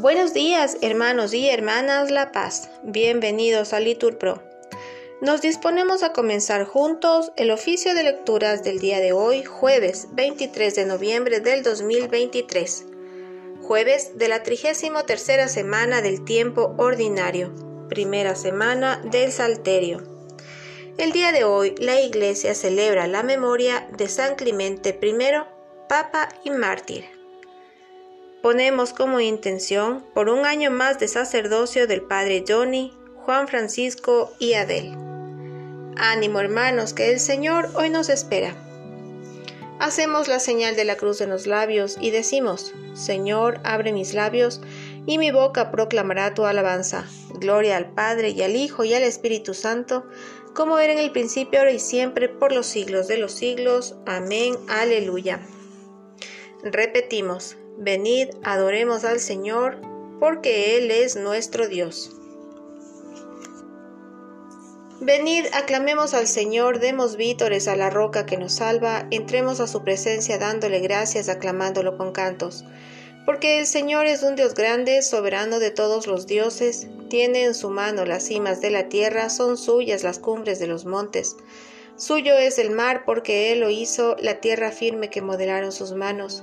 Buenos días, hermanos y hermanas La Paz. Bienvenidos a Litur Pro. Nos disponemos a comenzar juntos el oficio de lecturas del día de hoy, jueves 23 de noviembre del 2023. Jueves de la 33 semana del tiempo ordinario, primera semana del Salterio. El día de hoy la Iglesia celebra la memoria de San Clemente I, Papa y Mártir. Ponemos como intención por un año más de sacerdocio del Padre Johnny, Juan Francisco y Adel. Ánimo hermanos, que el Señor hoy nos espera. Hacemos la señal de la cruz en los labios y decimos, Señor, abre mis labios y mi boca proclamará tu alabanza. Gloria al Padre y al Hijo y al Espíritu Santo, como era en el principio, ahora y siempre, por los siglos de los siglos. Amén. Aleluya. Repetimos, Venid, adoremos al Señor, porque Él es nuestro Dios. Venid, aclamemos al Señor, demos vítores a la roca que nos salva, entremos a su presencia dándole gracias, aclamándolo con cantos. Porque el Señor es un Dios grande, soberano de todos los dioses, tiene en su mano las cimas de la tierra, son suyas las cumbres de los montes. Suyo es el mar, porque Él lo hizo, la tierra firme que modelaron sus manos.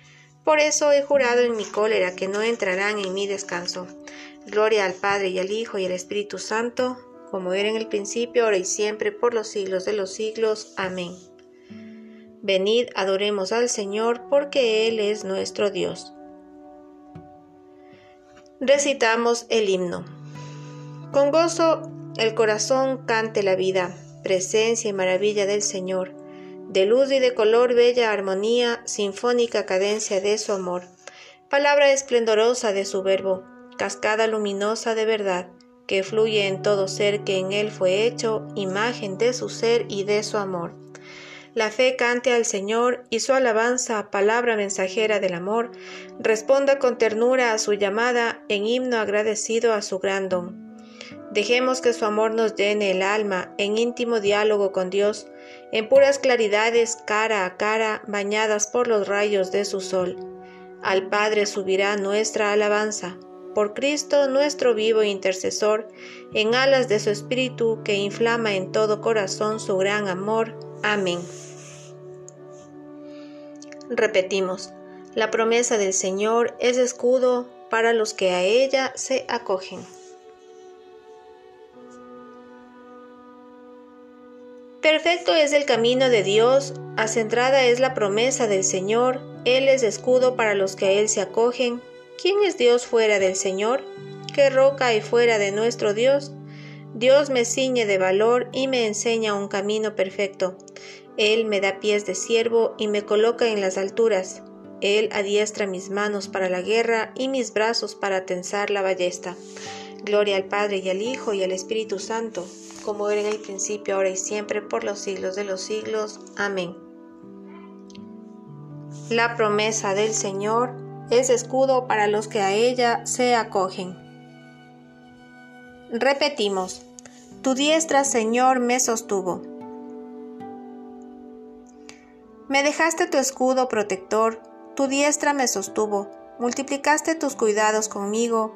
Por eso he jurado en mi cólera que no entrarán en mi descanso. Gloria al Padre y al Hijo y al Espíritu Santo, como era en el principio, ahora y siempre, por los siglos de los siglos. Amén. Venid, adoremos al Señor, porque Él es nuestro Dios. Recitamos el himno. Con gozo el corazón cante la vida, presencia y maravilla del Señor de luz y de color bella armonía, sinfónica cadencia de su amor, palabra esplendorosa de su verbo, cascada luminosa de verdad, que fluye en todo ser que en él fue hecho, imagen de su ser y de su amor. La fe cante al Señor y su alabanza, palabra mensajera del amor, responda con ternura a su llamada, en himno agradecido a su gran don. Dejemos que su amor nos llene el alma en íntimo diálogo con Dios, en puras claridades cara a cara, bañadas por los rayos de su sol. Al Padre subirá nuestra alabanza, por Cristo nuestro vivo intercesor, en alas de su Espíritu que inflama en todo corazón su gran amor. Amén. Repetimos, la promesa del Señor es escudo para los que a ella se acogen. Perfecto es el camino de Dios, acentrada es la promesa del Señor, Él es escudo para los que a Él se acogen. ¿Quién es Dios fuera del Señor? ¿Qué roca hay fuera de nuestro Dios? Dios me ciñe de valor y me enseña un camino perfecto. Él me da pies de siervo y me coloca en las alturas. Él adiestra mis manos para la guerra y mis brazos para tensar la ballesta. Gloria al Padre y al Hijo y al Espíritu Santo como era en el principio, ahora y siempre, por los siglos de los siglos. Amén. La promesa del Señor es escudo para los que a ella se acogen. Repetimos, tu diestra, Señor, me sostuvo. Me dejaste tu escudo protector, tu diestra me sostuvo, multiplicaste tus cuidados conmigo,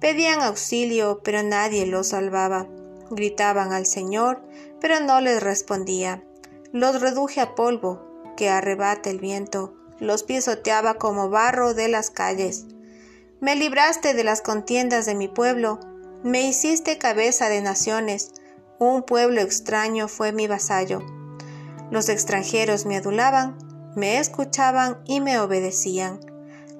Pedían auxilio, pero nadie los salvaba. Gritaban al Señor, pero no les respondía. Los reduje a polvo, que arrebata el viento, los pisoteaba como barro de las calles. Me libraste de las contiendas de mi pueblo, me hiciste cabeza de naciones, un pueblo extraño fue mi vasallo. Los extranjeros me adulaban, me escuchaban y me obedecían.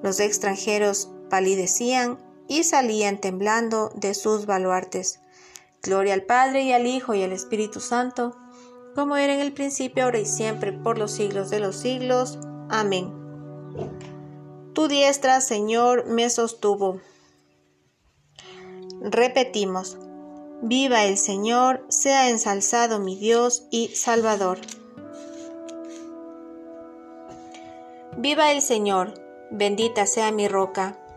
Los extranjeros palidecían y salían temblando de sus baluartes. Gloria al Padre y al Hijo y al Espíritu Santo, como era en el principio, ahora y siempre, por los siglos de los siglos. Amén. Tu diestra, Señor, me sostuvo. Repetimos, viva el Señor, sea ensalzado mi Dios y Salvador. Viva el Señor, bendita sea mi roca,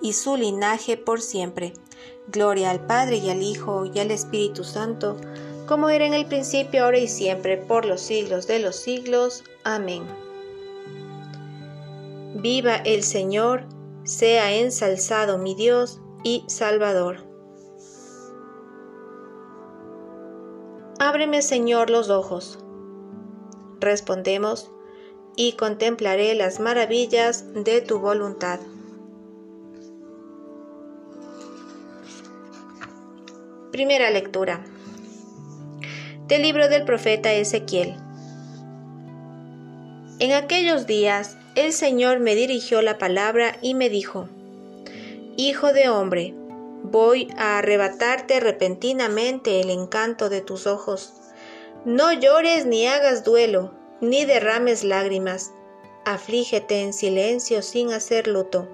y su linaje por siempre. Gloria al Padre y al Hijo y al Espíritu Santo, como era en el principio, ahora y siempre, por los siglos de los siglos. Amén. Viva el Señor, sea ensalzado mi Dios y Salvador. Ábreme, Señor, los ojos. Respondemos, y contemplaré las maravillas de tu voluntad. Primera lectura del libro del profeta Ezequiel. En aquellos días el Señor me dirigió la palabra y me dijo, Hijo de hombre, voy a arrebatarte repentinamente el encanto de tus ojos. No llores ni hagas duelo, ni derrames lágrimas. Aflígete en silencio sin hacer luto.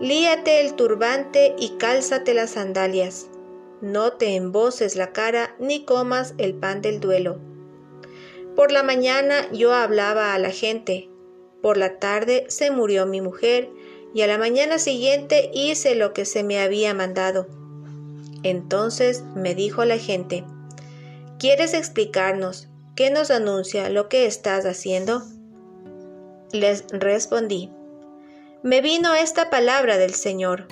Líate el turbante y cálzate las sandalias no te emboces la cara ni comas el pan del duelo. Por la mañana yo hablaba a la gente, por la tarde se murió mi mujer, y a la mañana siguiente hice lo que se me había mandado. Entonces me dijo la gente, ¿quieres explicarnos qué nos anuncia lo que estás haciendo? Les respondí, me vino esta palabra del Señor.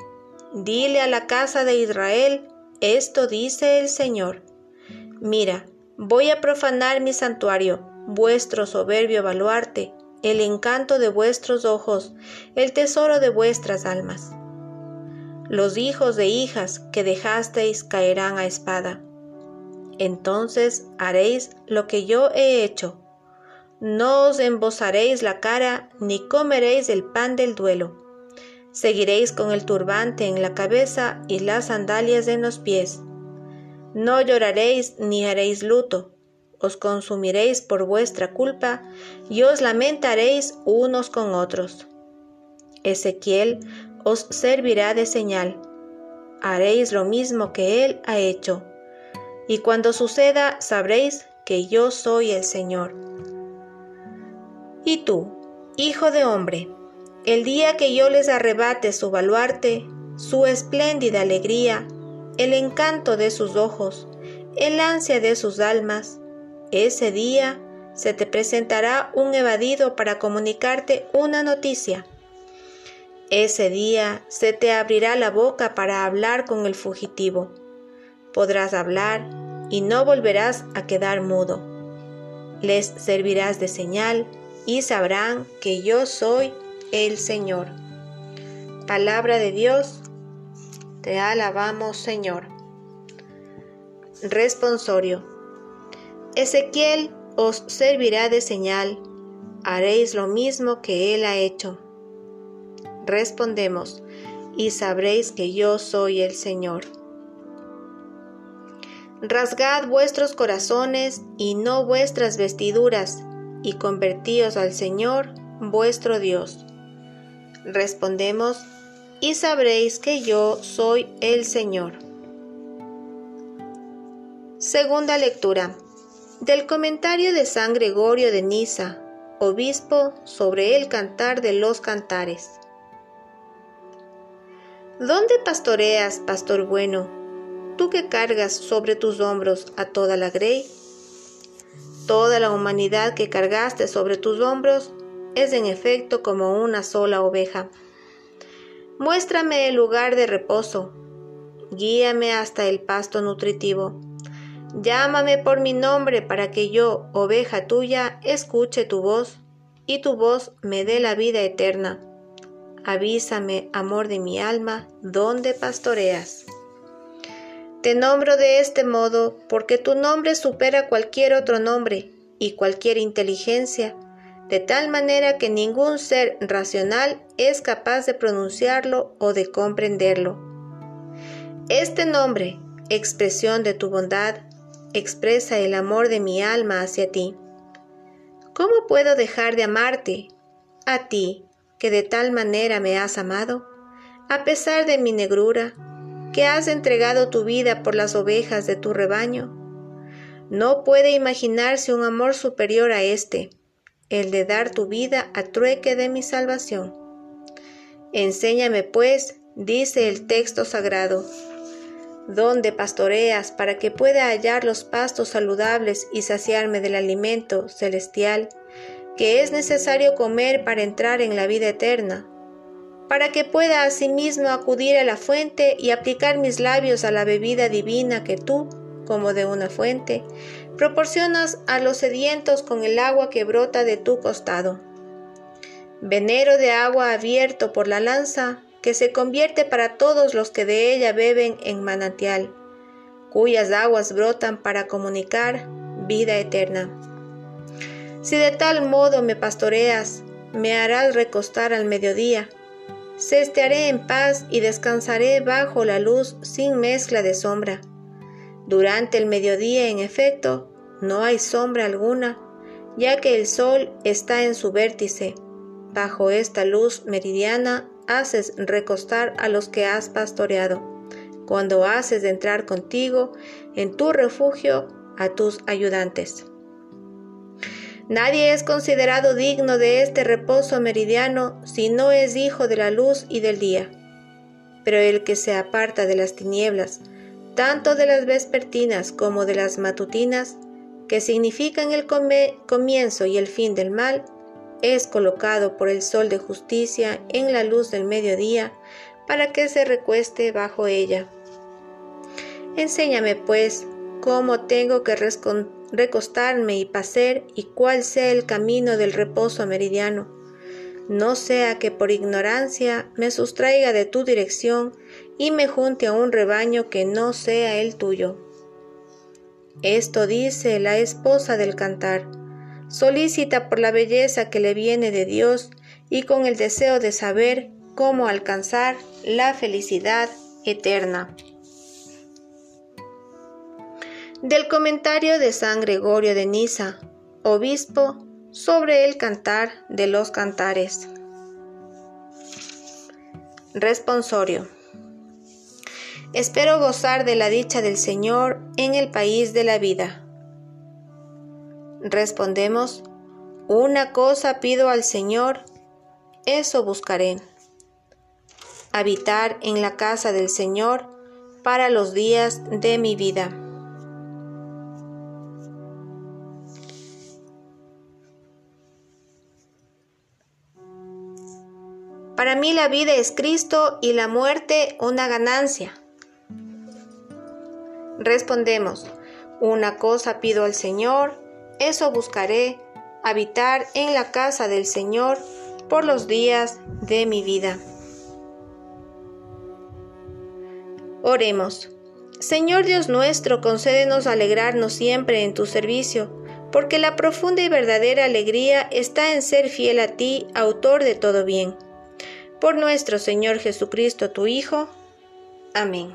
Dile a la casa de Israel, esto dice el Señor. Mira, voy a profanar mi santuario, vuestro soberbio baluarte, el encanto de vuestros ojos, el tesoro de vuestras almas. Los hijos de hijas que dejasteis caerán a espada. Entonces haréis lo que yo he hecho. No os embozaréis la cara, ni comeréis el pan del duelo Seguiréis con el turbante en la cabeza y las sandalias en los pies. No lloraréis ni haréis luto, os consumiréis por vuestra culpa y os lamentaréis unos con otros. Ezequiel os servirá de señal. Haréis lo mismo que él ha hecho. Y cuando suceda sabréis que yo soy el Señor. Y tú, hijo de hombre, el día que yo les arrebate su baluarte, su espléndida alegría, el encanto de sus ojos, el ansia de sus almas, ese día se te presentará un evadido para comunicarte una noticia. Ese día se te abrirá la boca para hablar con el fugitivo. Podrás hablar y no volverás a quedar mudo. Les servirás de señal y sabrán que yo soy el Señor. Palabra de Dios, te alabamos Señor. Responsorio. Ezequiel os servirá de señal, haréis lo mismo que él ha hecho. Respondemos, y sabréis que yo soy el Señor. Rasgad vuestros corazones y no vuestras vestiduras, y convertíos al Señor vuestro Dios Respondemos, y sabréis que yo soy el Señor. Segunda lectura del comentario de San Gregorio de Niza, obispo, sobre el cantar de los cantares. ¿Dónde pastoreas, pastor bueno, tú que cargas sobre tus hombros a toda la grey? Toda la humanidad que cargaste sobre tus hombros es en efecto como una sola oveja. Muéstrame el lugar de reposo, guíame hasta el pasto nutritivo. Llámame por mi nombre para que yo, oveja tuya, escuche tu voz y tu voz me dé la vida eterna. Avísame, amor de mi alma, dónde pastoreas. Te nombro de este modo porque tu nombre supera cualquier otro nombre y cualquier inteligencia, de tal manera que ningún ser racional es capaz de pronunciarlo o de comprenderlo. Este nombre, expresión de tu bondad, expresa el amor de mi alma hacia ti. ¿Cómo puedo dejar de amarte, a ti, que de tal manera me has amado, a pesar de mi negrura, que has entregado tu vida por las ovejas de tu rebaño. No puede imaginarse un amor superior a este, el de dar tu vida a trueque de mi salvación. Enséñame, pues, dice el texto sagrado, dónde pastoreas para que pueda hallar los pastos saludables y saciarme del alimento celestial que es necesario comer para entrar en la vida eterna, para que pueda asimismo acudir a la fuente y aplicar mis labios a la bebida divina que tú, como de una fuente, proporcionas a los sedientos con el agua que brota de tu costado. Venero de agua abierto por la lanza, que se convierte para todos los que de ella beben en manantial, cuyas aguas brotan para comunicar vida eterna. Si de tal modo me pastoreas, me harás recostar al mediodía. Cestearé en paz y descansaré bajo la luz sin mezcla de sombra. Durante el mediodía, en efecto, no hay sombra alguna, ya que el sol está en su vértice. Bajo esta luz meridiana haces recostar a los que has pastoreado, cuando haces entrar contigo en tu refugio a tus ayudantes. Nadie es considerado digno de este reposo meridiano si no es hijo de la luz y del día. Pero el que se aparta de las tinieblas, tanto de las vespertinas como de las matutinas, que significan el comienzo y el fin del mal, es colocado por el sol de justicia en la luz del mediodía para que se recueste bajo ella. Enséñame, pues, cómo tengo que recostarme y pacer y cuál sea el camino del reposo meridiano. No sea que por ignorancia me sustraiga de tu dirección y me junte a un rebaño que no sea el tuyo. Esto dice la esposa del cantar, solícita por la belleza que le viene de Dios y con el deseo de saber cómo alcanzar la felicidad eterna. Del comentario de San Gregorio de Niza, obispo, sobre el cantar de los cantares. Responsorio. Espero gozar de la dicha del Señor en el país de la vida. Respondemos, una cosa pido al Señor, eso buscaré. Habitar en la casa del Señor para los días de mi vida. Para mí la vida es Cristo y la muerte una ganancia. Respondemos, una cosa pido al Señor, eso buscaré, habitar en la casa del Señor por los días de mi vida. Oremos. Señor Dios nuestro, concédenos alegrarnos siempre en tu servicio, porque la profunda y verdadera alegría está en ser fiel a ti, autor de todo bien por nuestro Señor Jesucristo, tu Hijo. Amén.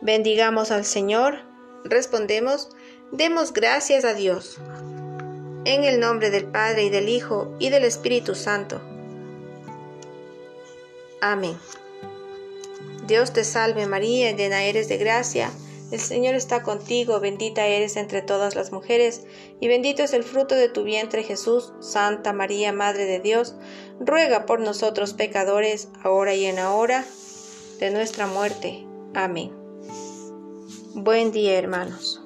Bendigamos al Señor, respondemos, demos gracias a Dios. En el nombre del Padre y del Hijo y del Espíritu Santo. Amén. Dios te salve María, llena eres de gracia el Señor está contigo, bendita eres entre todas las mujeres, y bendito es el fruto de tu vientre Jesús. Santa María, Madre de Dios, ruega por nosotros pecadores, ahora y en la hora de nuestra muerte. Amén. Buen día, hermanos.